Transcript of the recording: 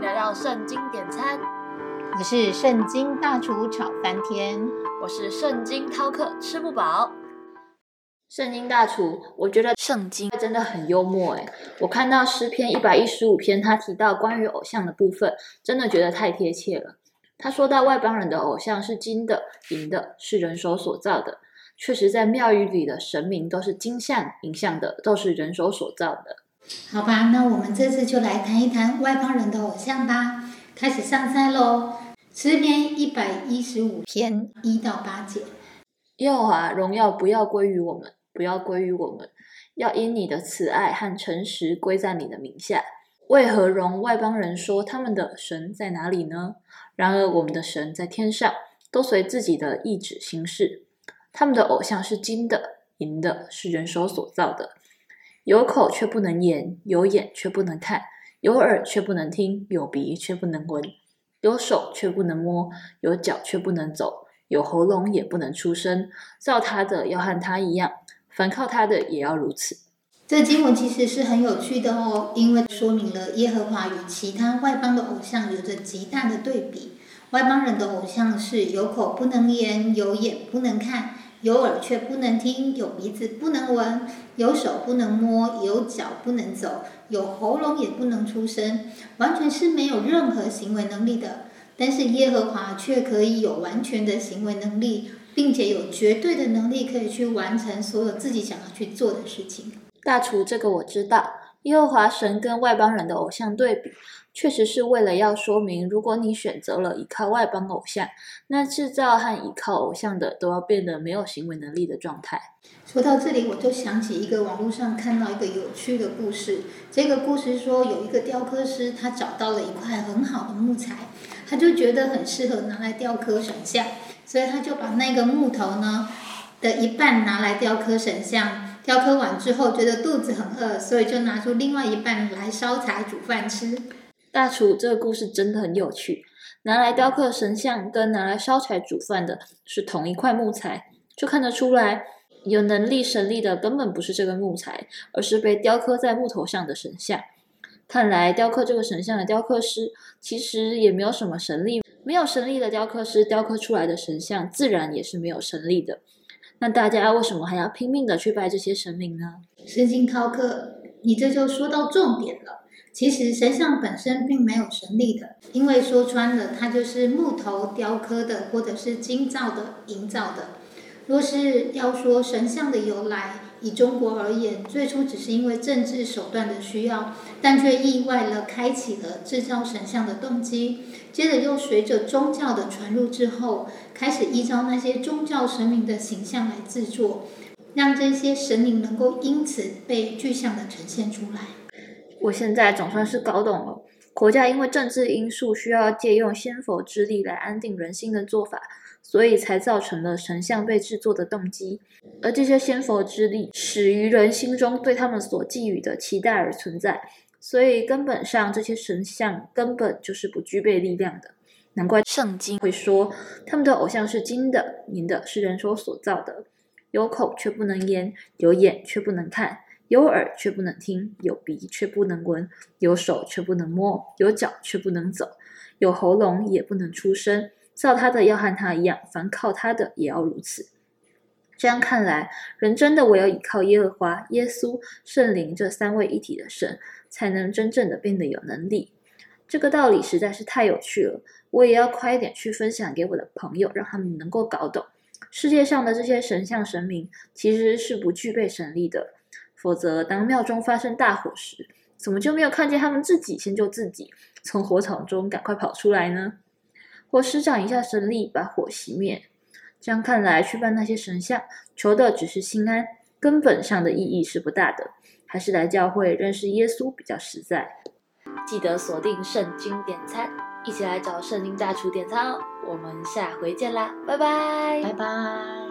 迎来到圣经点餐，我是圣经大厨炒翻天，我是圣经饕客吃不饱。圣经大厨，我觉得圣经真的很幽默诶我看到诗篇一百一十五篇，他提到关于偶像的部分，真的觉得太贴切了。他说到外邦人的偶像是金的、银的，是人手所造的。确实，在庙宇里的神明都是金像、银像的，都是人手所造的。好吧，那我们这次就来谈一谈外邦人的偶像吧。开始上菜喽！诗篇一百一十五篇一到八节。耶和华荣耀不要归于我们，不要归于我们，要因你的慈爱和诚实归在你的名下。为何容外邦人说他们的神在哪里呢？然而我们的神在天上，都随自己的意志行事。他们的偶像是金的、银的，是人手所造的。有口却不能言，有眼却不能看，有耳却不能听，有鼻却不能闻，有手却不能摸，有脚却不能走，有喉咙也不能出声。造他的要和他一样，凡靠他的也要如此。这经文其实是很有趣的哦，因为说明了耶和华与其他外邦的偶像有着极大的对比。外邦人的偶像是有口不能言，有眼不能看。有耳却不能听，有鼻子不能闻，有手不能摸，有脚不能走，有喉咙也不能出声，完全是没有任何行为能力的。但是耶和华却可以有完全的行为能力，并且有绝对的能力可以去完成所有自己想要去做的事情。大厨，这个我知道。耶和华神跟外邦人的偶像对比，确实是为了要说明，如果你选择了依靠外邦偶像，那制造和依靠偶像的都要变得没有行为能力的状态。说到这里，我就想起一个网络上看到一个有趣的故事。这个故事说，有一个雕刻师，他找到了一块很好的木材，他就觉得很适合拿来雕刻神像，所以他就把那个木头呢的一半拿来雕刻神像。雕刻完之后，觉得肚子很饿，所以就拿出另外一半来烧柴煮饭吃。大厨，这个故事真的很有趣。拿来雕刻神像跟拿来烧柴煮饭的是同一块木材，就看得出来，有能力神力的根本不是这个木材，而是被雕刻在木头上的神像。看来雕刻这个神像的雕刻师其实也没有什么神力，没有神力的雕刻师雕刻出来的神像自然也是没有神力的。那大家为什么还要拼命的去拜这些神明呢？神经饕客，你这就说到重点了。其实神像本身并没有神力的，因为说穿了，它就是木头雕刻的，或者是金造的、银造的。若是要说神像的由来，以中国而言，最初只是因为政治手段的需要，但却意外了开启了制造神像的动机。接着又随着宗教的传入之后，开始依照那些宗教神明的形象来制作，让这些神灵能够因此被具象的呈现出来。我现在总算是搞懂了，国家因为政治因素需要借用先佛之力来安定人心的做法。所以才造成了神像被制作的动机，而这些仙佛之力始于人心中对他们所寄予的期待而存在，所以根本上这些神像根本就是不具备力量的。难怪圣经会说他们的偶像是金的、银的，是人手所造的，有口却不能言，有眼却不能看，有耳却不能听，有鼻却不能闻，有手却不能摸，有脚却不能走，有喉咙也不能出声。造他的要和他一样，凡靠他的也要如此。这样看来，人真的唯有依靠耶和华、耶稣、圣灵这三位一体的神，才能真正的变得有能力。这个道理实在是太有趣了，我也要快一点去分享给我的朋友，让他们能够搞懂。世界上的这些神像神明其实是不具备神力的，否则当庙中发生大火时，怎么就没有看见他们自己先救自己，从火场中赶快跑出来呢？或施展一下神力把火熄灭，这样看来，去拜那些神像，求的只是心安，根本上的意义是不大的。还是来教会认识耶稣比较实在。记得锁定圣经点餐，一起来找圣经大厨点餐哦。我们下回见啦，拜拜，拜拜。